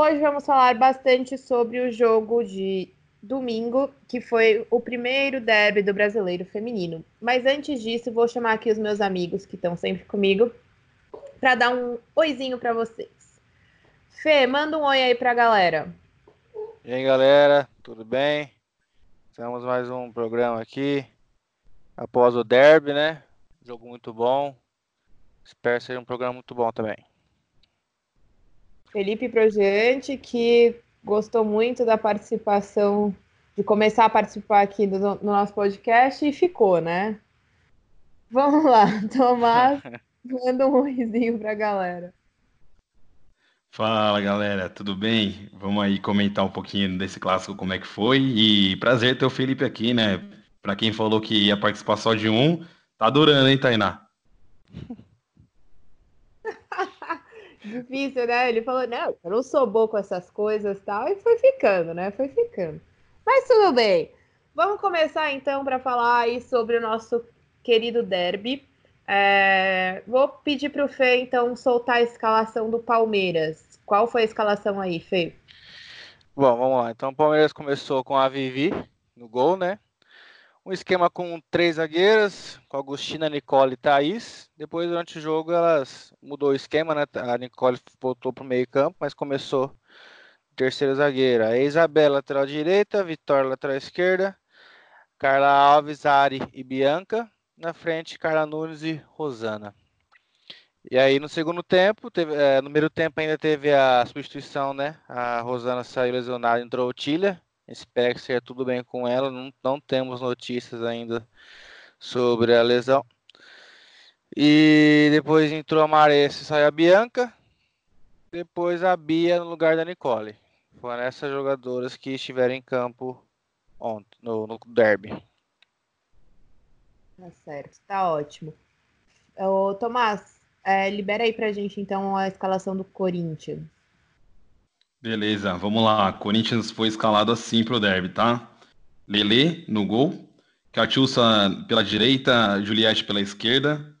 Hoje vamos falar bastante sobre o jogo de domingo, que foi o primeiro derby do brasileiro feminino. Mas antes disso, vou chamar aqui os meus amigos que estão sempre comigo para dar um oizinho para vocês. Fê, manda um oi aí para a galera. E aí, galera, tudo bem? Temos mais um programa aqui após o derby, né? Jogo muito bom. Espero ser um programa muito bom também. Felipe Projeante, que gostou muito da participação, de começar a participar aqui do, no nosso podcast e ficou, né? Vamos lá, Tomás, manda um risinho para a galera. Fala galera, tudo bem? Vamos aí comentar um pouquinho desse clássico, como é que foi. E prazer ter o Felipe aqui, né? Para quem falou que ia participar só de um, tá adorando, hein, Tainá? Difícil, né? Ele falou, não, eu não sou bom com essas coisas tal, e foi ficando, né? Foi ficando. Mas tudo bem. Vamos começar então para falar aí sobre o nosso querido derby. É... Vou pedir para o Fê, então, soltar a escalação do Palmeiras. Qual foi a escalação aí, Fê? Bom, vamos lá. Então, o Palmeiras começou com a Vivi no gol, né? Um esquema com três zagueiras, com Agostina, Nicole e Thaís. Depois, durante o jogo, elas mudou o esquema, né? A Nicole voltou para o meio campo, mas começou terceira zagueira. A Isabela, lateral direita, Vitória, lateral esquerda, Carla Alves, Ari e Bianca. Na frente, Carla Nunes e Rosana. E aí, no segundo tempo, teve, é, no primeiro tempo ainda teve a substituição, né? A Rosana saiu lesionada, entrou o Tília. Espero que seja tudo bem com ela. Não, não temos notícias ainda sobre a lesão. E depois entrou a Maressa e saiu a Bianca. Depois a Bia no lugar da Nicole. Foram essas jogadoras que estiveram em campo ontem, no, no derby. Tá certo, tá ótimo. Ô, Tomás, é, libera aí pra gente então a escalação do Corinthians. Beleza, vamos lá. Corinthians foi escalado assim pro derby, tá? Lele no gol, Catiúça pela direita, Juliette pela esquerda,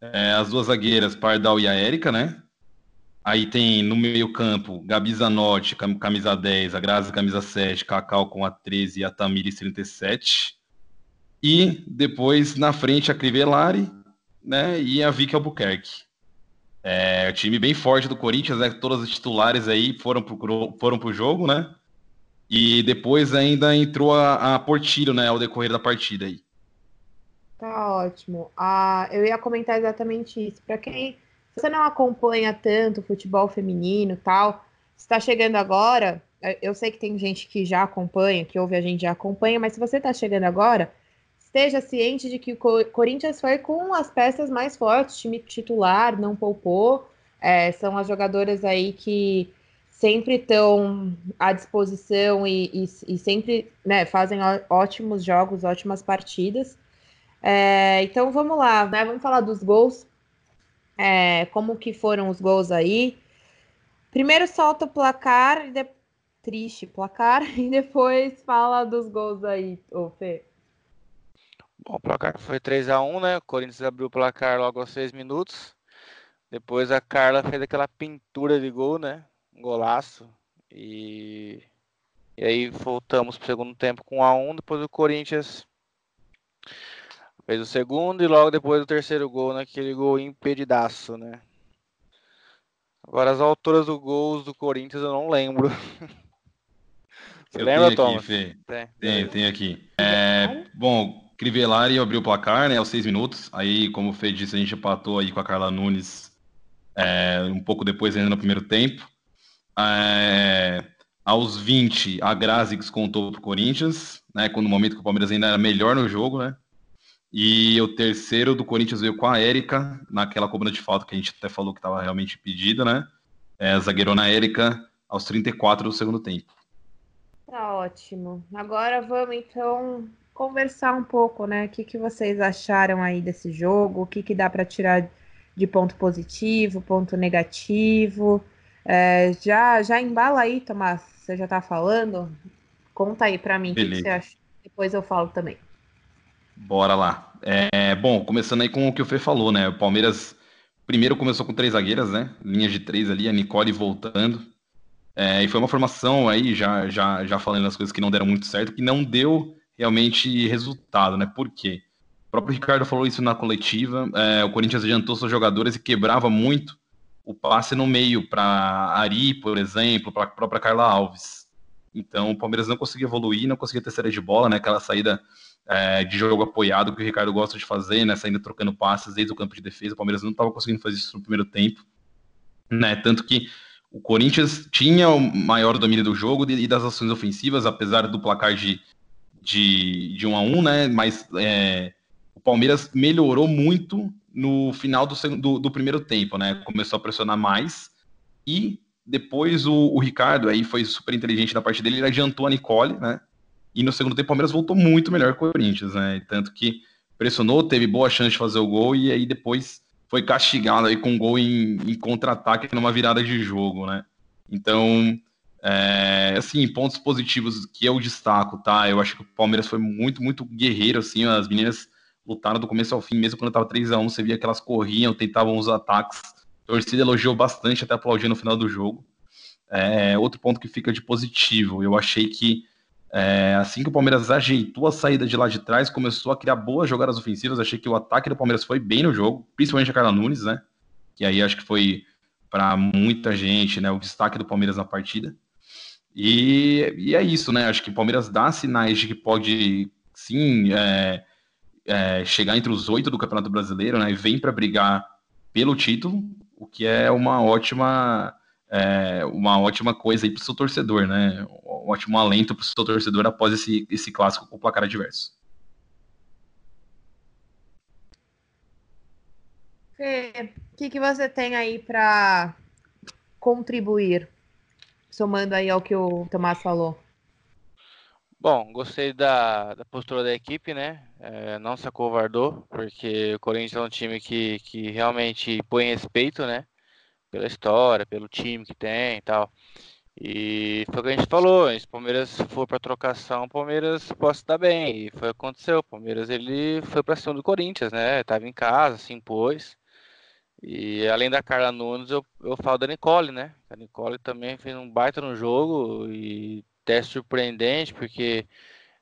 é, as duas zagueiras, Pardal e a Érica, né? Aí tem no meio campo, Gabi Zanotti, camisa 10, a Grazi, camisa 7, Cacau com a 13 e a Tamires 37. E depois na frente a Crivellari, né? E a Vicky Albuquerque. É, time bem forte do Corinthians, né? Todas as titulares aí foram pro, foram pro jogo, né? E depois ainda entrou a, a Portilho, né? Ao decorrer da partida aí. Tá ótimo. Ah, eu ia comentar exatamente isso. Para quem você não acompanha tanto futebol feminino tal, está chegando agora. Eu sei que tem gente que já acompanha, que ouve a gente já acompanha, mas se você está chegando agora, esteja ciente de que o Corinthians foi com as peças mais fortes, time titular, não poupou. É, são as jogadoras aí que sempre estão à disposição e, e, e sempre né, fazem ótimos jogos, ótimas partidas. É, então vamos lá, né? Vamos falar dos gols. É, como que foram os gols aí? Primeiro solta o placar, de... triste placar, e depois fala dos gols aí, ô Fê. Bom, o placar foi 3 a 1 né? O Corinthians abriu o placar logo aos 6 minutos. Depois a Carla fez aquela pintura de gol, né? Um golaço. E, e aí voltamos para o segundo tempo com 1 a 1 Depois o Corinthians fez o segundo e logo depois o terceiro gol, naquele gol impedidaço, né? Agora as alturas do gols do Corinthians eu não lembro. Você eu lembra, Thomas? Aqui, tem. tem, tem aqui. É, bom, Crivellari abriu o placar, né, aos seis minutos. Aí, como o Fê disse, a gente empatou aí com a Carla Nunes é, um pouco depois ainda no primeiro tempo. É, aos 20, a Grazi contou para o Corinthians, né, quando no momento que o Palmeiras ainda era melhor no jogo, né. E o terceiro do Corinthians veio com a Érica, naquela cobrança de falta que a gente até falou que estava realmente pedida, né. É, zagueirona Érica aos 34 do segundo tempo. Tá ótimo. Agora vamos então conversar um pouco, né? O que, que vocês acharam aí desse jogo? O que, que dá para tirar de ponto positivo, ponto negativo? É, já, já embala aí, Tomás. Você já tá falando? Conta aí para mim o que, que, você acha. Depois eu falo também. Bora lá. É, bom, começando aí com o que o Fê falou, né? O Palmeiras primeiro começou com três zagueiras, né? Linhas de três ali, a Nicole voltando. É, e foi uma formação aí, já, já, já falando as coisas que não deram muito certo, que não deu realmente resultado, né? Por quê? O próprio Ricardo falou isso na coletiva. É, o Corinthians adiantou seus jogadores e quebrava muito o passe no meio para Ari, por exemplo, para a própria Carla Alves. Então o Palmeiras não conseguia evoluir, não conseguia ter saída de bola, né? Aquela saída é, de jogo apoiado que o Ricardo gosta de fazer, né? Saindo trocando passes desde o campo de defesa. O Palmeiras não estava conseguindo fazer isso no primeiro tempo, né? Tanto que o Corinthians tinha o maior domínio do jogo e das ações ofensivas, apesar do placar de, de, de 1 a 1 né? Mas é, o Palmeiras melhorou muito no final do, do, do, primeiro tempo, né? Começou a pressionar mais e depois o, o, Ricardo aí foi super inteligente na parte dele, ele adiantou a Nicole, né? E no segundo tempo o Palmeiras voltou muito melhor que o Corinthians, né? Tanto que pressionou, teve boa chance de fazer o gol e aí depois foi castigado aí com um gol em, em contra-ataque numa virada de jogo, né? Então, é, assim, pontos positivos que eu destaco, tá? Eu acho que o Palmeiras foi muito, muito guerreiro, assim, as meninas lutaram do começo ao fim, mesmo quando tava 3 a 1 você via que elas corriam, tentavam os ataques. A torcida elogiou bastante, até aplaudiu no final do jogo. É, outro ponto que fica de positivo, eu achei que é, assim que o Palmeiras ajeitou a saída de lá de trás, começou a criar boas jogadas ofensivas. Achei que o ataque do Palmeiras foi bem no jogo, principalmente a Carla Nunes, né? Que aí acho que foi para muita gente, né? O destaque do Palmeiras na partida. E, e é isso, né? Acho que o Palmeiras dá sinais de que pode sim é, é, chegar entre os oito do Campeonato Brasileiro, né? E vem para brigar pelo título, o que é uma ótima é, uma ótima coisa aí para o seu torcedor, né? Um ótimo alento para o seu torcedor após esse, esse clássico com placar adverso. O que, que você tem aí para contribuir, somando aí ao que o Tomás falou? Bom, gostei da, da postura da equipe, né? É, não se acovardou, porque o Corinthians é um time que, que realmente põe respeito, né? pela história, pelo time que tem e tal. E foi o que a gente falou, se o Palmeiras for para trocação, o Palmeiras pode dar bem. E foi o que aconteceu. O Palmeiras ele foi para cima do Corinthians, né? Tava em casa, se impôs. E além da Carla Nunes, eu, eu falo da Nicole, né? A Nicole também fez um baita no jogo e até surpreendente, porque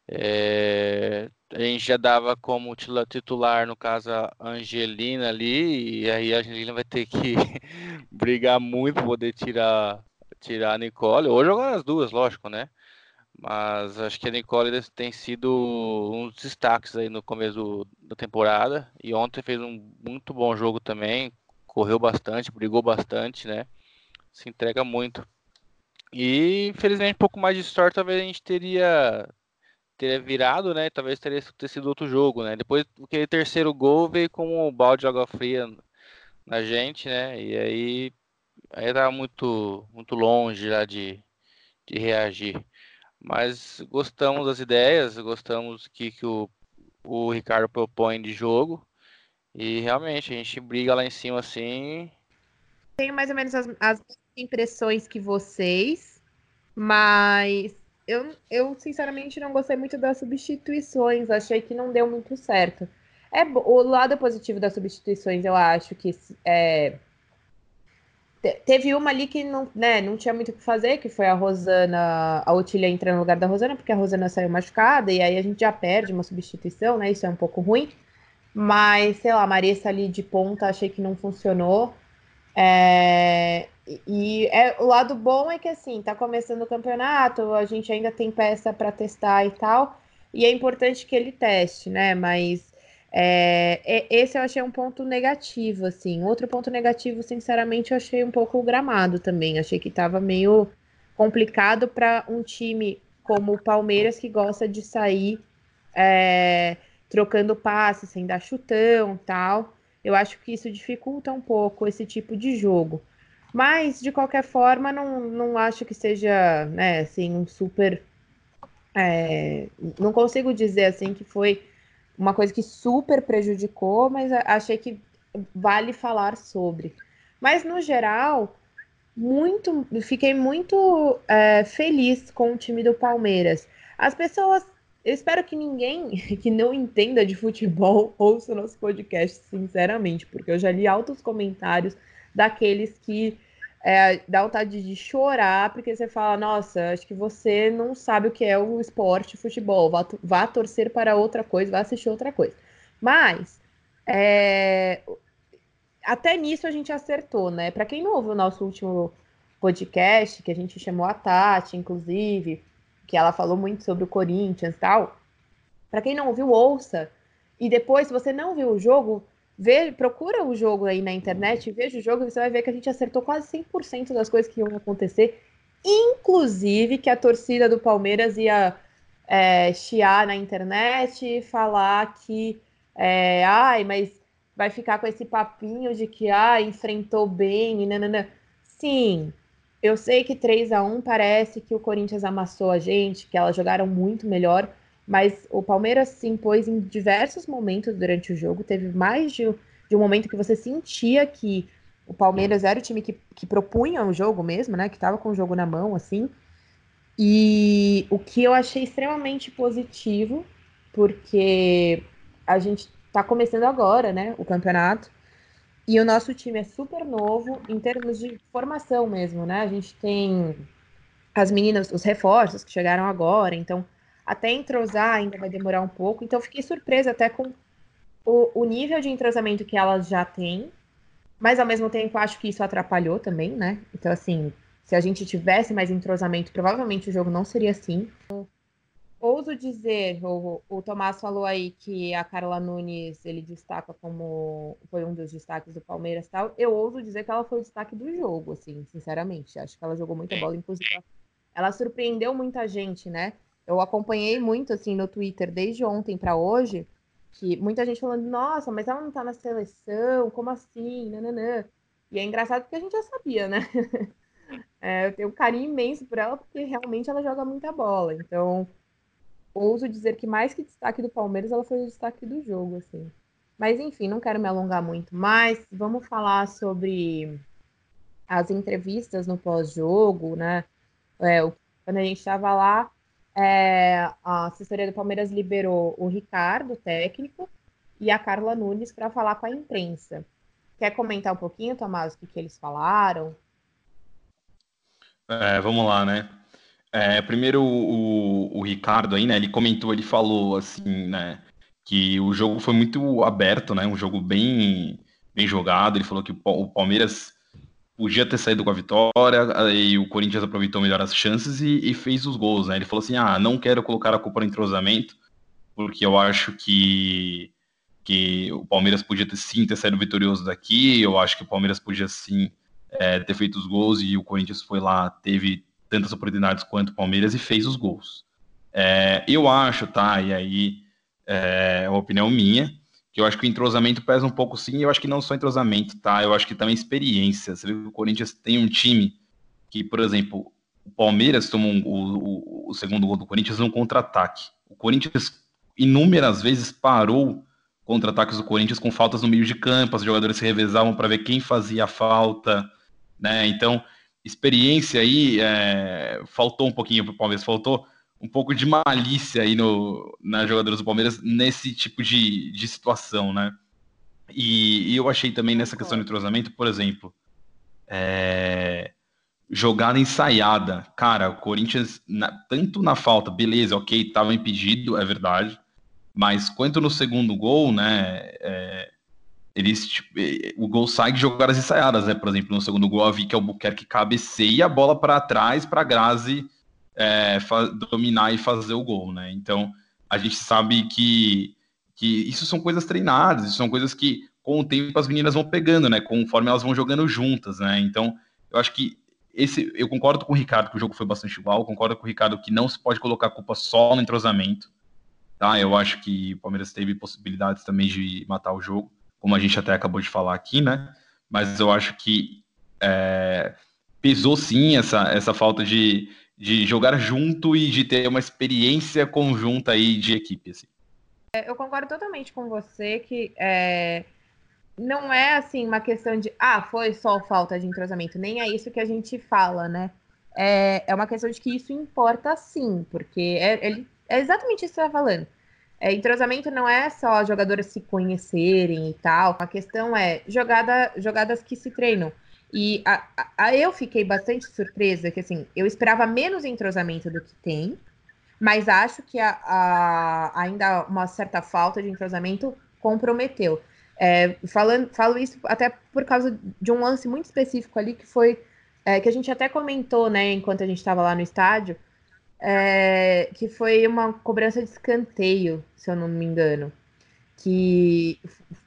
é, a gente já dava como titular, no caso, a Angelina ali, e aí a Angelina vai ter que brigar muito para poder tirar, tirar a Nicole, ou jogar as duas, lógico, né? Mas acho que a Nicole tem sido um dos destaques aí no começo da temporada, e ontem fez um muito bom jogo também, correu bastante, brigou bastante, né? Se entrega muito. E infelizmente um pouco mais de sorte talvez a gente teria teria virado, né? Talvez teria ter sido outro jogo, né? Depois aquele terceiro gol veio com o balde de água fria na gente, né? E aí aí tava muito muito longe já de, de reagir. Mas gostamos das ideias, gostamos que, que o, o Ricardo propõe de jogo. E realmente a gente briga lá em cima assim. Tenho mais ou menos as, as impressões que vocês, mas eu, eu sinceramente não gostei muito das substituições, achei que não deu muito certo. É, o lado positivo das substituições, eu acho que é, teve uma ali que não, né, não tinha muito o que fazer, que foi a Rosana, a Otília entrando no lugar da Rosana, porque a Rosana saiu machucada, e aí a gente já perde uma substituição, né? Isso é um pouco ruim. Mas, sei lá, Marissa ali de ponta, achei que não funcionou. É, e é, o lado bom é que assim, tá começando o campeonato, a gente ainda tem peça para testar e tal, e é importante que ele teste, né? Mas é, esse eu achei um ponto negativo, assim. Outro ponto negativo, sinceramente, eu achei um pouco o gramado também. Achei que tava meio complicado para um time como o Palmeiras que gosta de sair é, trocando passes, sem dar chutão tal. Eu acho que isso dificulta um pouco esse tipo de jogo. Mas, de qualquer forma, não, não acho que seja, né, assim, um super É, não consigo dizer assim que foi uma coisa que super prejudicou, mas achei que vale falar sobre. Mas no geral, muito, fiquei muito é, feliz com o time do Palmeiras. As pessoas, eu espero que ninguém que não entenda de futebol ouça o nosso podcast, sinceramente, porque eu já li altos comentários daqueles que é, dá vontade de chorar, porque você fala, nossa, acho que você não sabe o que é o esporte, futebol, vá, vá torcer para outra coisa, vá assistir outra coisa. Mas, é, até nisso a gente acertou, né? Para quem não ouviu o nosso último podcast, que a gente chamou a Tati, inclusive, que ela falou muito sobre o Corinthians e tal, para quem não ouviu, ouça. E depois, se você não viu o jogo, Vê, procura o jogo aí na internet, veja o jogo e você vai ver que a gente acertou quase 100% das coisas que iam acontecer, inclusive que a torcida do Palmeiras ia é, chiar na internet e falar que, é, ai, mas vai ficar com esse papinho de que, ah, enfrentou bem e nanana. Sim, eu sei que 3 a 1 parece que o Corinthians amassou a gente, que elas jogaram muito melhor, mas o Palmeiras se impôs em diversos momentos durante o jogo. Teve mais de, de um momento que você sentia que o Palmeiras era o time que, que propunha o jogo mesmo, né? Que estava com o jogo na mão, assim. E o que eu achei extremamente positivo, porque a gente está começando agora, né? O campeonato. E o nosso time é super novo em termos de formação mesmo, né? A gente tem as meninas, os reforços que chegaram agora, então até entrosar ainda vai demorar um pouco. Então, fiquei surpresa até com o, o nível de entrosamento que elas já têm. Mas, ao mesmo tempo, acho que isso atrapalhou também, né? Então, assim, se a gente tivesse mais entrosamento, provavelmente o jogo não seria assim. Ouso dizer, o, o Tomás falou aí que a Carla Nunes ele destaca como foi um dos destaques do Palmeiras tal. Eu ouso dizer que ela foi o destaque do jogo, assim, sinceramente. Acho que ela jogou muita bola, inclusive ela surpreendeu muita gente, né? eu acompanhei muito assim no Twitter desde ontem para hoje, que muita gente falando, nossa, mas ela não tá na seleção, como assim? Nananã. E é engraçado porque a gente já sabia, né? é, eu tenho um carinho imenso por ela, porque realmente ela joga muita bola. Então, ouso dizer que mais que destaque do Palmeiras, ela foi o destaque do jogo, assim. Mas enfim, não quero me alongar muito mais. Vamos falar sobre as entrevistas no pós-jogo, né? É, quando a gente estava lá, é, a assessoria do Palmeiras liberou o Ricardo, técnico, e a Carla Nunes para falar com a imprensa. Quer comentar um pouquinho, Tomás, o que, que eles falaram? É, vamos lá, né? É, primeiro o, o, Ricardo aí, né? Ele comentou, ele falou assim, né? Que o jogo foi muito aberto, né? Um jogo bem, bem jogado. Ele falou que o Palmeiras podia ter saído com a vitória, e o Corinthians aproveitou melhor as chances e, e, fez os gols, né? Ele falou assim: ah, não quero colocar a culpa no entrosamento, porque eu acho que, que o Palmeiras podia ter sim ter saído vitorioso daqui, eu acho que o Palmeiras podia sim é, ter feito os gols e o Corinthians foi lá, teve tantas oportunidades quanto o Palmeiras e fez os gols. É, eu acho, tá? E aí é uma opinião minha que eu acho que o entrosamento pesa um pouco sim, e eu acho que não só entrosamento, tá? Eu acho que também experiência. Você vê que o Corinthians tem um time que, por exemplo, o Palmeiras tomou um, o, o, segundo gol do Corinthians num contra-ataque. O Corinthians inúmeras vezes parou contra-ataques do Corinthians com faltas no meio de campo, os jogadores se revezavam para ver quem fazia a falta, né? Então, experiência aí é, faltou um pouquinho para o Palmeiras, faltou um pouco de malícia aí no, nas jogadoras do Palmeiras nesse tipo de, de situação, né? E, e eu achei também nessa questão de entrosamento, por exemplo, é, jogada ensaiada. Cara, o Corinthians, na, tanto na falta, beleza, ok, estava impedido, é verdade, mas quanto no segundo gol, né? É, eles, tipo, o gol sai de jogadas ensaiadas, né? Por exemplo, no segundo gol, a Vicky Albuquerque cabeceia a bola para trás para Grazi é, dominar e fazer o gol, né? Então a gente sabe que, que isso são coisas treinadas, isso são coisas que com o tempo as meninas vão pegando, né? Conforme elas vão jogando juntas, né? Então eu acho que esse, eu concordo com o Ricardo que o jogo foi bastante igual, concordo com o Ricardo que não se pode colocar a culpa só no entrosamento, tá? Eu acho que o Palmeiras teve possibilidades também de matar o jogo, como a gente até acabou de falar aqui, né? Mas eu acho que é, pesou sim essa, essa falta de, de jogar junto e de ter uma experiência conjunta aí de equipe. Assim. É, eu concordo totalmente com você que é, não é assim uma questão de ah, foi só falta de entrosamento, nem é isso que a gente fala, né? É, é uma questão de que isso importa sim, porque é, é, é exatamente isso que você está falando. É, entrosamento não é só jogadores se conhecerem e tal. A questão é jogada, jogadas que se treinam. E a, a, eu fiquei bastante surpresa que assim, eu esperava menos entrosamento do que tem, mas acho que a, a, ainda uma certa falta de entrosamento comprometeu. É, falando, falo isso até por causa de um lance muito específico ali que foi é, que a gente até comentou, né, enquanto a gente estava lá no estádio, é, que foi uma cobrança de escanteio, se eu não me engano, que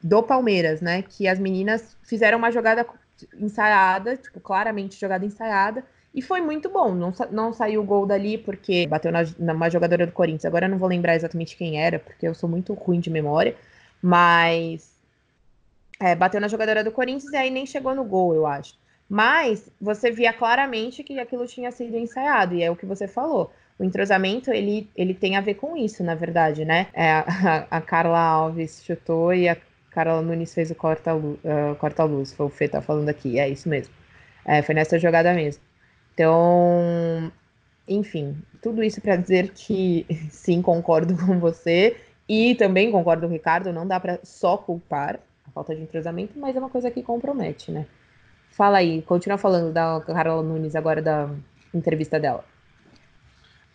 do Palmeiras, né, que as meninas fizeram uma jogada ensaiada, tipo, claramente jogada ensaiada, e foi muito bom. Não, não saiu o gol dali porque bateu na, numa jogadora do Corinthians. Agora eu não vou lembrar exatamente quem era, porque eu sou muito ruim de memória, mas é, bateu na jogadora do Corinthians e aí nem chegou no gol, eu acho. Mas você via claramente que aquilo tinha sido ensaiado, e é o que você falou. O entrosamento, ele, ele tem a ver com isso, na verdade, né? É, a, a Carla Alves chutou e a Carla Nunes fez o corta-luz. Uh, corta -luz, foi o Fê tá falando aqui, é isso mesmo. É, foi nessa jogada mesmo. Então, enfim, tudo isso para dizer que sim, concordo com você e também concordo com o Ricardo, não dá para só culpar a falta de entrosamento, mas é uma coisa que compromete, né? Fala aí, continua falando da Carla Nunes agora da entrevista dela.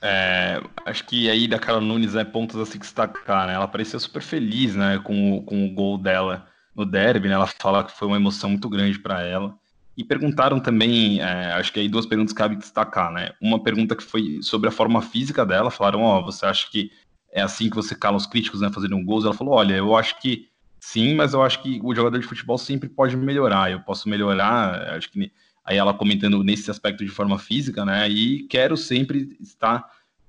É, acho que aí da Carla Nunes é pontos a se destacar, né? Ela parecia super feliz, né, com, o, com o gol dela no derby, né? Ela fala que foi uma emoção muito grande para ela. E perguntaram também, é, acho que aí duas perguntas cabe destacar, né? Uma pergunta que foi sobre a forma física dela, falaram, ó, oh, você acha que é assim que você cala os críticos, né, fazendo um gols? Ela falou, olha, eu acho que sim, mas eu acho que o jogador de futebol sempre pode melhorar. Eu posso melhorar, acho que aí ela comentando nesse aspecto de forma física, né? E quero sempre estar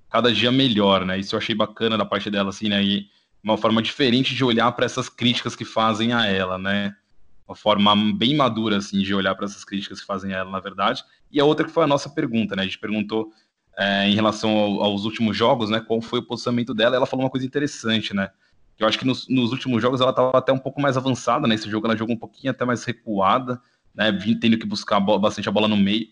cada dia melhor, né? Isso eu achei bacana da parte dela, assim, né? E uma forma diferente de olhar para essas críticas que fazem a ela, né? Uma forma bem madura, assim, de olhar para essas críticas que fazem a ela, na verdade. E a outra que foi a nossa pergunta, né? A gente perguntou é, em relação ao, aos últimos jogos, né? Qual foi o posicionamento dela? Ela falou uma coisa interessante, né? Eu acho que nos, nos últimos jogos ela estava até um pouco mais avançada, né? Esse jogo ela jogou um pouquinho até mais recuada, né? Tendo que buscar bastante a bola no meio.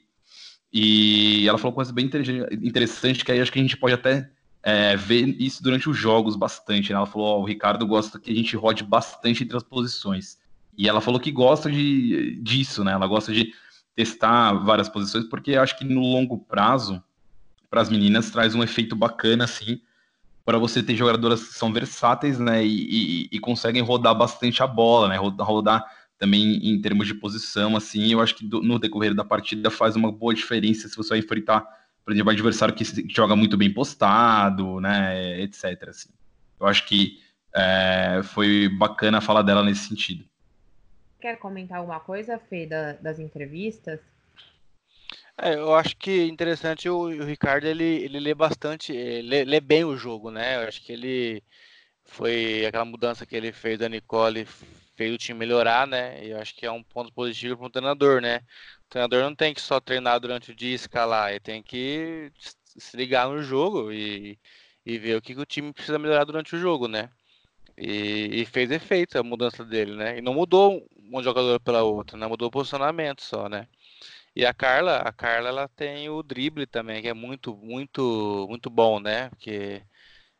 E ela falou coisa bem interessante, que aí acho que a gente pode até é, ver isso durante os jogos bastante. Né? Ela falou: oh, o Ricardo gosta que a gente rode bastante entre as posições. E ela falou que gosta de, disso, né? Ela gosta de testar várias posições, porque acho que no longo prazo, para as meninas, traz um efeito bacana, assim, para você ter jogadoras que são versáteis, né, e, e, e conseguem rodar bastante a bola, né, rodar, também em termos de posição, assim, eu acho que do, no decorrer da partida faz uma boa diferença se você vai enfrentar, por exemplo, um adversário que joga muito bem postado, né, etc, assim. Eu acho que é, foi bacana a fala dela nesse sentido. Quer comentar alguma coisa, Fê, da, das entrevistas? É, eu acho que interessante o, o Ricardo ele, ele lê bastante, lê, lê, bem o jogo, né? Eu acho que ele foi aquela mudança que ele fez da Nicole fez o time melhorar, né? E eu acho que é um ponto positivo para o treinador, né? O treinador não tem que só treinar durante o dia e escalar, ele tem que se ligar no jogo e, e ver o que, que o time precisa melhorar durante o jogo, né? E, e, fez efeito a mudança dele, né? E não mudou um jogador pela outra, né? Mudou o posicionamento só, né? E a Carla, a Carla ela tem o drible também, que é muito, muito, muito bom, né? Porque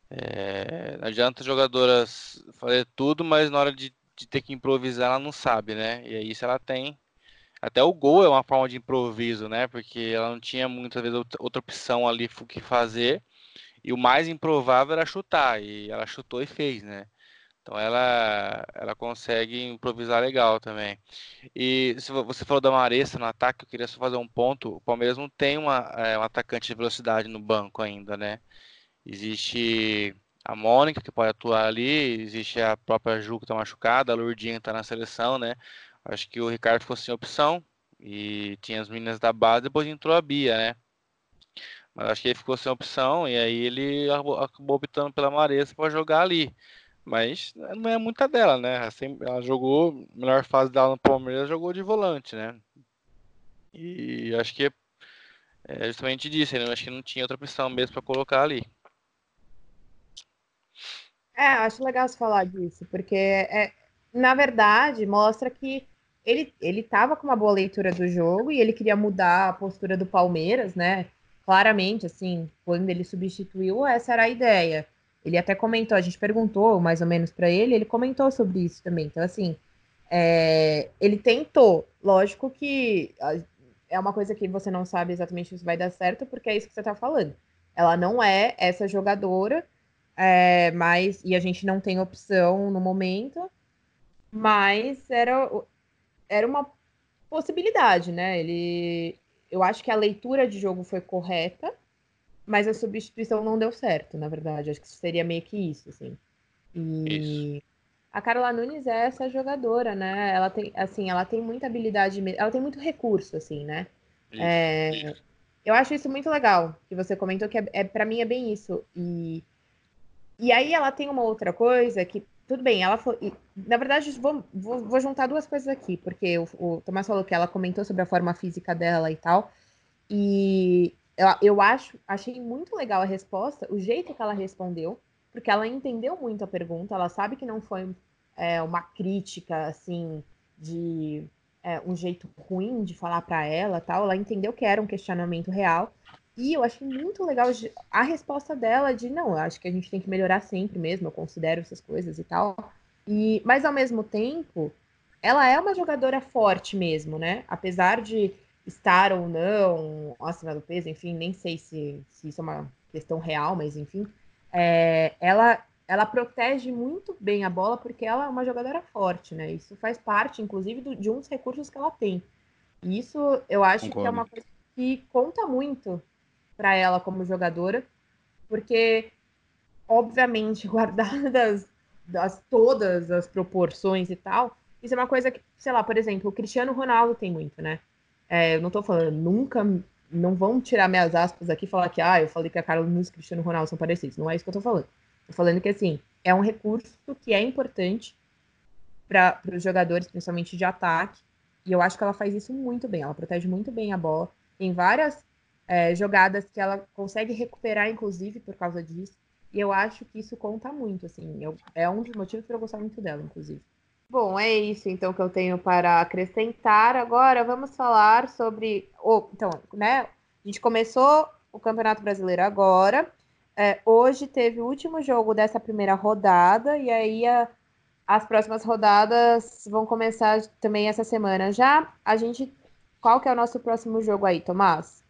é, não adianta jogadoras fazer tudo, mas na hora de, de, ter que improvisar ela não sabe, né? E aí se ela tem. Até o gol é uma forma de improviso, né? Porque ela não tinha muitas vezes outra opção ali o que fazer. E o mais improvável era chutar. E ela chutou e fez, né? Então ela, ela consegue improvisar legal também. E se você falou da Maressa no ataque, eu queria só fazer um ponto. O Palmeiras não tem uma, é, um atacante de velocidade no banco ainda, né? Existe a Mônica, que pode atuar ali, existe a própria Ju, que está machucada, a Lourdinha está na seleção, né? Acho que o Ricardo ficou sem opção e tinha as meninas da base, depois entrou a Bia, né? Mas acho que ele ficou sem opção e aí ele acabou optando pela Maressa para jogar ali. Mas não é muita dela, né? Ela jogou, melhor fase dela no Palmeiras, jogou de volante, né? E acho que é justamente disso, né? acho que não tinha outra opção mesmo para colocar ali. É, acho legal você falar disso, porque é, na verdade mostra que ele, ele tava com uma boa leitura do jogo e ele queria mudar a postura do Palmeiras, né? Claramente, assim, quando ele substituiu, essa era a ideia. Ele até comentou, a gente perguntou mais ou menos para ele, ele comentou sobre isso também. Então, assim, é, ele tentou. Lógico que é uma coisa que você não sabe exatamente se vai dar certo, porque é isso que você está falando. Ela não é essa jogadora, é, mas e a gente não tem opção no momento, mas era, era uma possibilidade, né? Ele, eu acho que a leitura de jogo foi correta, mas a substituição não deu certo, na verdade. Acho que seria meio que isso, assim. E isso. a Carla Nunes é essa jogadora, né? Ela tem, assim, ela tem muita habilidade, ela tem muito recurso, assim, né? Isso, é, isso. Eu acho isso muito legal, que você comentou que é, é para mim é bem isso. E, e aí ela tem uma outra coisa que, tudo bem, ela foi. Na verdade, vou, vou, vou juntar duas coisas aqui, porque o, o Tomás falou que ela comentou sobre a forma física dela e tal. E eu, eu acho, achei muito legal a resposta, o jeito que ela respondeu, porque ela entendeu muito a pergunta, ela sabe que não foi é, uma crítica, assim, de é, um jeito ruim de falar para ela, tal. Ela entendeu que era um questionamento real. E eu achei muito legal a resposta dela de não, eu acho que a gente tem que melhorar sempre mesmo, eu considero essas coisas e tal. E, mas ao mesmo tempo, ela é uma jogadora forte mesmo, né? Apesar de estar ou não acima do peso, enfim, nem sei se, se isso é uma questão real, mas enfim, é, ela, ela protege muito bem a bola porque ela é uma jogadora forte, né? Isso faz parte, inclusive, do, de dos recursos que ela tem. E isso eu acho Concordo. que é uma coisa que conta muito para ela como jogadora, porque, obviamente, guardadas das, todas as proporções e tal, isso é uma coisa que, sei lá, por exemplo, o Cristiano Ronaldo tem muito, né? É, eu não tô falando, nunca, não vão tirar minhas aspas aqui e falar que, ah, eu falei que a Carol Nunes e Cristiano Ronaldo são parecidos. Não é isso que eu tô falando. Tô falando que, assim, é um recurso que é importante para os jogadores, principalmente de ataque, e eu acho que ela faz isso muito bem. Ela protege muito bem a bola. Tem várias é, jogadas que ela consegue recuperar, inclusive, por causa disso. E eu acho que isso conta muito, assim. Eu, é um dos motivos para eu gostar muito dela, inclusive. Bom, é isso então que eu tenho para acrescentar. Agora vamos falar sobre. Oh, então, né? A gente começou o Campeonato Brasileiro agora. É, hoje teve o último jogo dessa primeira rodada, e aí a, as próximas rodadas vão começar também essa semana. Já a gente. Qual que é o nosso próximo jogo aí, Tomás?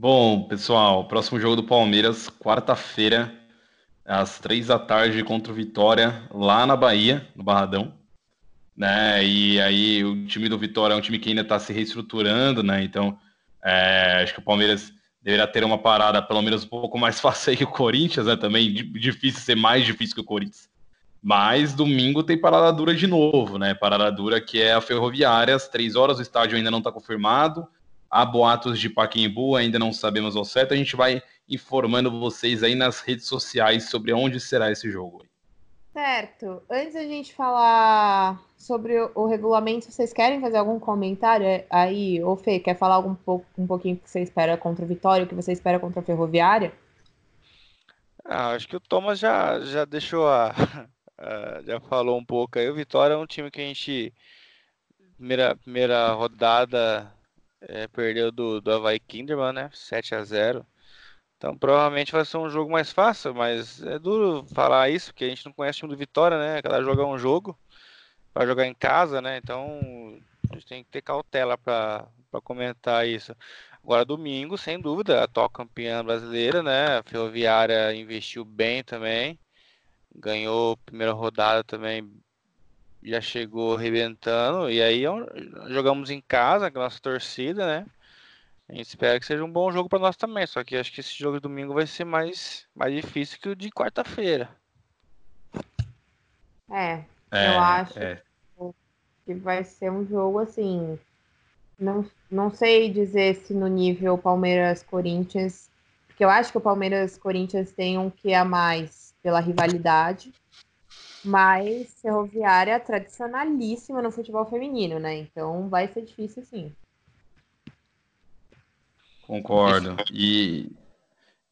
Bom, pessoal, próximo jogo do Palmeiras, quarta-feira, às três da tarde contra o Vitória, lá na Bahia, no Barradão. Né? E aí o time do Vitória é um time que ainda está se reestruturando, né? Então é, acho que o Palmeiras deverá ter uma parada pelo menos um pouco mais fácil que o Corinthians, né? Também difícil ser mais difícil que o Corinthians. Mas domingo tem parada dura de novo, né? Parada dura que é a Ferroviária, às três horas, o estádio ainda não está confirmado. Há boatos de Paquimbu, ainda não sabemos ao certo. A gente vai informando vocês aí nas redes sociais sobre onde será esse jogo. Certo. Antes da gente falar sobre o, o regulamento, vocês querem fazer algum comentário aí? Ou Fê, quer falar algum pouco, um pouquinho o que você espera contra o Vitória, o que você espera contra a Ferroviária? Ah, acho que o Thomas já, já deixou a, a, já falou um pouco aí. O Vitória é um time que a gente primeira, primeira rodada é, perdeu do, do Havaí Kinderman, né? 7 a 0 então provavelmente vai ser um jogo mais fácil, mas é duro falar isso, porque a gente não conhece o time do Vitória, né? Cada jogar um jogo, vai jogar em casa, né? Então a gente tem que ter cautela para comentar isso. Agora domingo, sem dúvida, a atual campeã brasileira, né? A Ferroviária investiu bem também, ganhou primeira rodada também, já chegou arrebentando, e aí jogamos em casa com a nossa torcida, né? A gente espera que seja um bom jogo para nós também, só que acho que esse jogo de domingo vai ser mais, mais difícil que o de quarta-feira. É, é, eu acho é. que vai ser um jogo assim. Não, não sei dizer se no nível Palmeiras-Corinthians, porque eu acho que o Palmeiras-Corinthians tem um que a mais pela rivalidade, mas Ferroviária tradicionalíssima no futebol feminino, né? Então vai ser difícil sim. Concordo. E,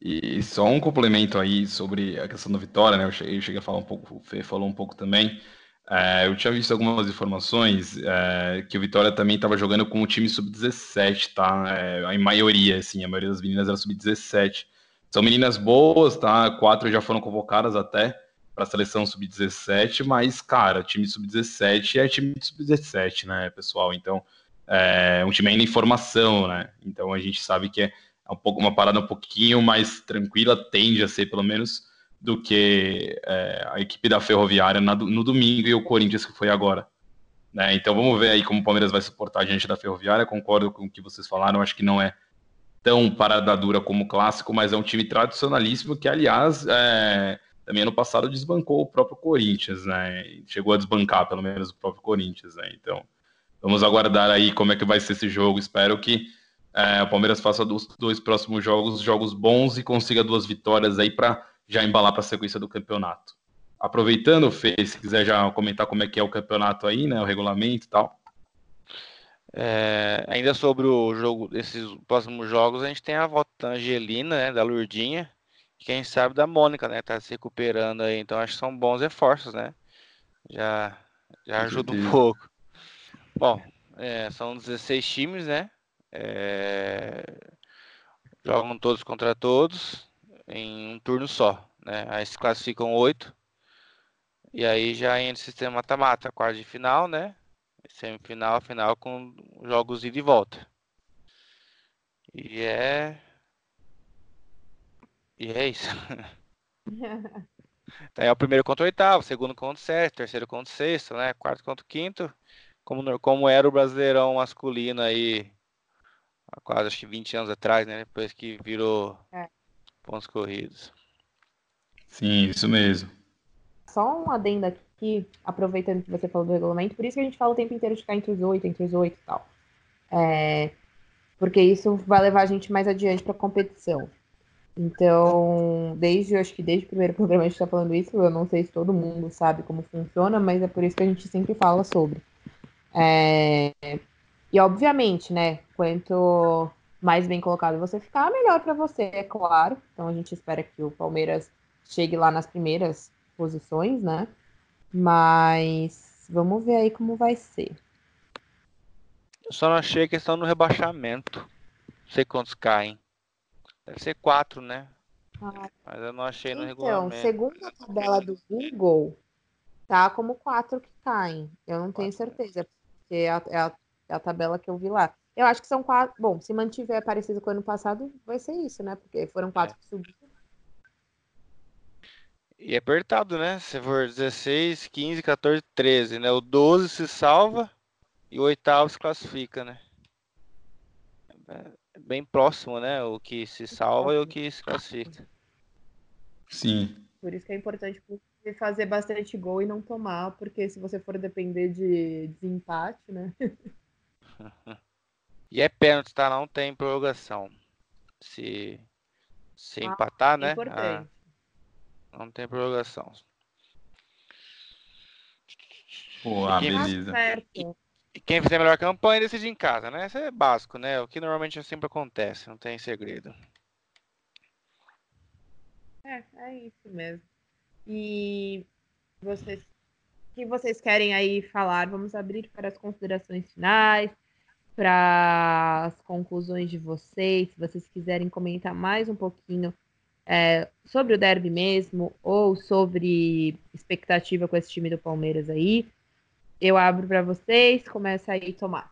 e só um complemento aí sobre a questão da vitória, né? Eu cheguei, eu cheguei a falar um pouco, o Fê falou um pouco também. É, eu tinha visto algumas informações é, que o Vitória também estava jogando com o time sub-17, tá? É, a maioria, assim, a maioria das meninas era sub-17. São meninas boas, tá? Quatro já foram convocadas até para a seleção sub-17, mas, cara, time sub-17 é time sub-17, né, pessoal? Então, é um time ainda em formação, né? Então a gente sabe que é um pouco uma parada um pouquinho mais tranquila, tende a ser pelo menos do que é, a equipe da Ferroviária no domingo e o Corinthians que foi agora. Né? Então vamos ver aí como o Palmeiras vai suportar a gente da Ferroviária. Concordo com o que vocês falaram, acho que não é tão parada dura como o clássico, mas é um time tradicionalíssimo que, aliás, é, também ano passado desbancou o próprio Corinthians, né? Chegou a desbancar pelo menos o próprio Corinthians, né? Então Vamos aguardar aí como é que vai ser esse jogo. Espero que é, o Palmeiras faça dos dois próximos jogos jogos bons e consiga duas vitórias aí para já embalar para a sequência do campeonato. Aproveitando, Fê, se quiser já comentar como é que é o campeonato aí, né, o regulamento e tal. É, ainda sobre o jogo desses próximos jogos, a gente tem a volta da Angelina, né, da Lurdinha, quem sabe da Mônica, né, tá se recuperando aí, então acho que são bons reforços, né, já, já ajuda um pouco. Bom, é, são 16 times, né? É, jogam todos contra todos em um turno só, né? Aí se classificam oito. E aí já entra o sistema mata-mata, quarto de final, né? Semifinal, final com jogos ida e volta. E é. E é isso. então é o primeiro contra o oitavo, segundo contra o sexto, terceiro contra o sexto, né? Quarto contra o quinto como, como era o Brasileirão masculino aí há quase acho que 20 anos atrás, né? Depois que virou é. pontos corridos. Sim, isso mesmo. Só um adendo aqui, aproveitando que você falou do regulamento, por isso que a gente fala o tempo inteiro de ficar entre os oito, entre os oito e tal. É, porque isso vai levar a gente mais adiante para a competição. Então, desde, acho que desde o primeiro programa a gente está falando isso, eu não sei se todo mundo sabe como funciona, mas é por isso que a gente sempre fala sobre. É... E obviamente, né, quanto mais bem colocado você ficar, melhor para você, é claro. Então a gente espera que o Palmeiras chegue lá nas primeiras posições, né? Mas vamos ver aí como vai ser. Eu só não achei a questão do rebaixamento. Não sei quantos caem. Deve ser quatro, né? Ah, Mas eu não achei no então, regulamento. Então, segundo a tabela do Google, tá como quatro que caem. Eu não tenho certeza, porque é a, é, a, é a, tabela que eu vi lá. Eu acho que são quatro. Bom, se mantiver parecido com o ano passado, vai ser isso, né? Porque foram quatro é. que subiram. E é apertado, né? Se for 16, 15, 14, 13, né? O 12 se salva e o oitavo se classifica, né? É bem próximo, né? O que se salva e o que se classifica. Sim. Por isso que é importante fazer bastante gol e não tomar, porque se você for depender de desempate, né? e é pênalti, tá? Não tem prorrogação. Se, se ah, empatar, né? Ah, não tem prorrogação. Pô, ah, beleza. E, e quem fizer a melhor campanha decide em casa, né? Isso é básico, né? O que normalmente sempre acontece, não tem segredo. É, é isso mesmo. E vocês, o que vocês querem aí falar? Vamos abrir para as considerações finais, para as conclusões de vocês. Se vocês quiserem comentar mais um pouquinho é, sobre o derby mesmo, ou sobre expectativa com esse time do Palmeiras aí, eu abro para vocês. Começa aí, Tomás.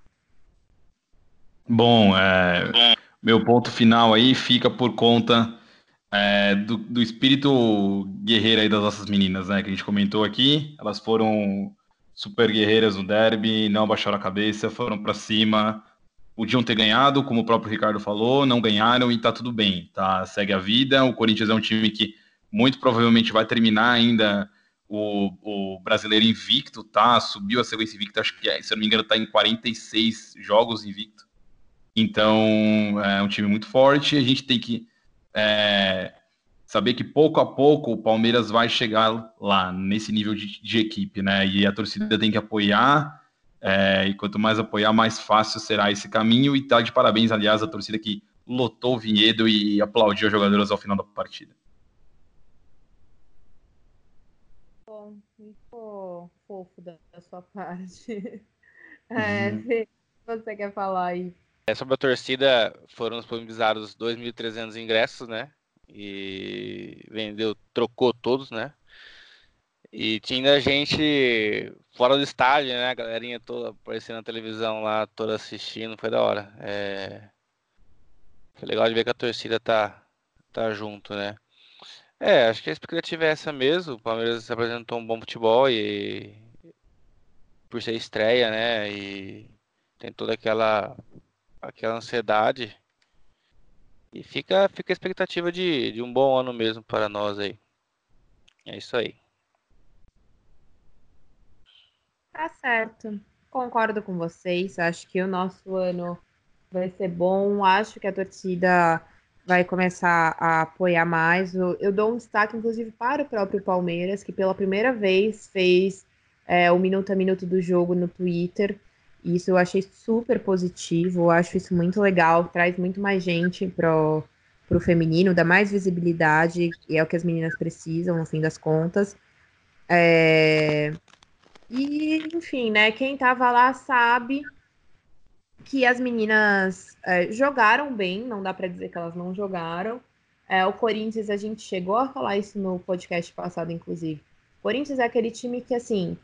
Bom, é, meu ponto final aí fica por conta é, do, do, espírito guerreiro aí das nossas meninas, né? Que a gente comentou aqui. Elas foram super guerreiras no derby, não abaixaram a cabeça, foram para cima. Podiam ter ganhado, como o próprio Ricardo falou, não ganharam e tá tudo bem, tá? Segue a vida. O Corinthians é um time que muito provavelmente vai terminar ainda o, o brasileiro invicto, tá? Subiu a sequência invicta, acho que, se eu não me engano, tá em 46 jogos invicto. Então, é um time muito forte. A gente tem que é, saber que pouco a pouco o Palmeiras vai chegar lá, nesse nível de, de equipe, né? E a torcida tem que apoiar, é, e quanto mais apoiar, mais fácil será esse caminho. E tá de parabéns, aliás, a torcida que lotou o Vinhedo e aplaudiu os jogadores ao final da partida. Bom, fofo da, sua parte. É, uhum. você quer falar aí? É, sobre a torcida, foram disponibilizados 2.300 ingressos, né? E vendeu, trocou todos, né? E tinha gente fora do estádio, né? A galerinha toda aparecendo na televisão lá, toda assistindo, foi da hora. É... Foi legal de ver que a torcida tá, tá junto, né? É, acho que a expectativa é essa mesmo. O Palmeiras apresentou um bom futebol e por ser estreia, né? E tem toda aquela aquela ansiedade. E fica, fica a expectativa de, de um bom ano mesmo para nós aí. É isso aí. Tá certo. Concordo com vocês. Acho que o nosso ano vai ser bom. Acho que a torcida vai começar a apoiar mais. Eu, dou um destaque, inclusive, para o próprio Palmeiras, que pela primeira vez fez é, o minuto a minuto do jogo no Twitter. Isso eu achei super positivo, eu acho isso muito legal, traz muito mais gente pro, pro feminino, dá mais visibilidade, e é o que as meninas precisam, no fim das contas. É... E, enfim, né, quem tava lá sabe que as meninas é, jogaram bem, não dá para dizer que elas não jogaram. É, o Corinthians, a gente chegou a falar isso no podcast passado, inclusive. O Corinthians é aquele time que, assim,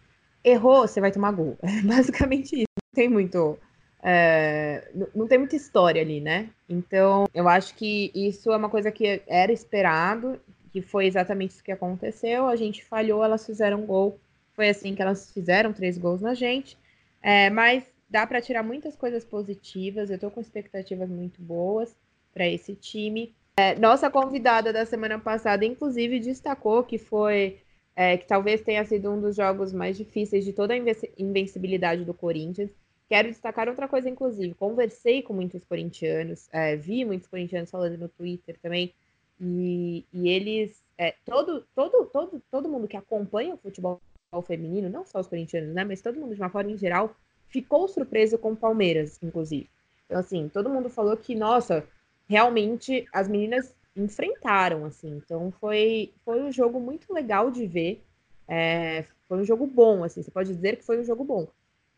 errou, você vai tomar gol. É basicamente isso. Não tem muito. É, não tem muita história ali, né? Então, eu acho que isso é uma coisa que era esperado, que foi exatamente isso que aconteceu. A gente falhou, elas fizeram gol. Foi assim que elas fizeram três gols na gente. É, mas dá para tirar muitas coisas positivas. Eu tô com expectativas muito boas para esse time. É, nossa convidada da semana passada, inclusive, destacou que foi é, que talvez tenha sido um dos jogos mais difíceis de toda a invencibilidade do Corinthians. Quero destacar outra coisa, inclusive. Conversei com muitos corintianos, é, vi muitos corintianos falando no Twitter também, e, e eles. É, todo, todo, todo, todo mundo que acompanha o futebol feminino, não só os corintianos, né? Mas todo mundo, de uma forma em geral, ficou surpreso com o Palmeiras, inclusive. Então, assim, todo mundo falou que, nossa, realmente as meninas enfrentaram, assim. Então foi, foi um jogo muito legal de ver. É, foi um jogo bom, assim. Você pode dizer que foi um jogo bom.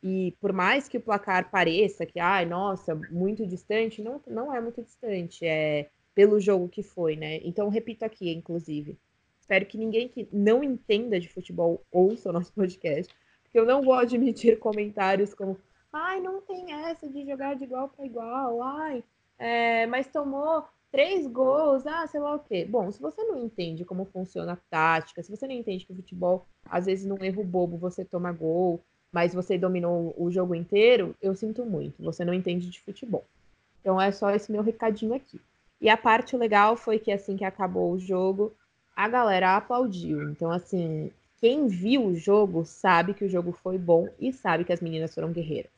E por mais que o placar pareça que, ai, nossa, muito distante, não, não é muito distante. É pelo jogo que foi, né? Então repito aqui, inclusive. Espero que ninguém que não entenda de futebol ouça o nosso podcast, eu não gosto de emitir comentários como, ai, não tem essa de jogar de igual para igual, ai, é, mas tomou três gols, ah, sei lá o quê. Bom, se você não entende como funciona a tática, se você não entende que o futebol, às vezes, num erro bobo, você toma gol, mas você dominou o jogo inteiro, eu sinto muito. Você não entende de futebol. Então é só esse meu recadinho aqui. E a parte legal foi que assim que acabou o jogo, a galera aplaudiu. Então, assim, quem viu o jogo sabe que o jogo foi bom e sabe que as meninas foram guerreiras.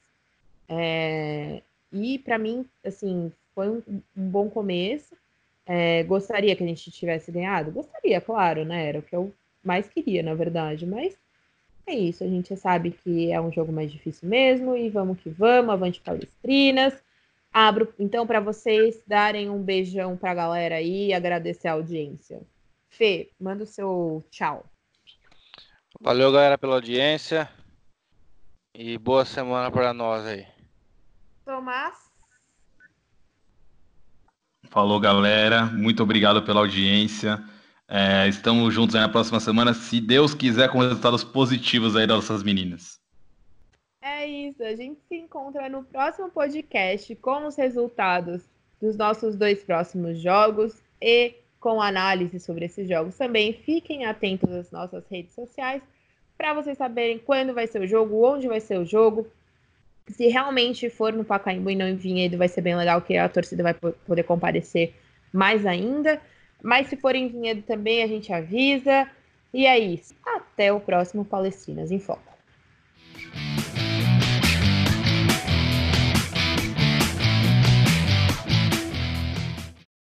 É... E para mim, assim, foi um, um bom começo. É, gostaria que a gente tivesse ganhado? Gostaria, claro, né? Era o que eu mais queria, na verdade. Mas é isso, a gente sabe que é um jogo mais difícil mesmo. E vamos que vamos, avante palestrinas. Abro então para vocês darem um beijão para a galera aí e agradecer a audiência. Fê, manda o seu tchau. Valeu, galera, pela audiência. E boa semana para nós aí. Tomás. Falou, galera. Muito obrigado pela audiência. É, estamos juntos na próxima semana, se Deus quiser, com resultados positivos aí das nossas meninas. É isso. A gente se encontra no próximo podcast com os resultados dos nossos dois próximos jogos e com análise sobre esses jogos também. Fiquem atentos às nossas redes sociais para vocês saberem quando vai ser o jogo, onde vai ser o jogo, se realmente for no Pacaembu e não em Vinhedo, vai ser bem legal que a torcida vai poder comparecer mais ainda. Mas se for em Vinhedo também, a gente avisa. E é isso. Até o próximo Palestrinas em Foco.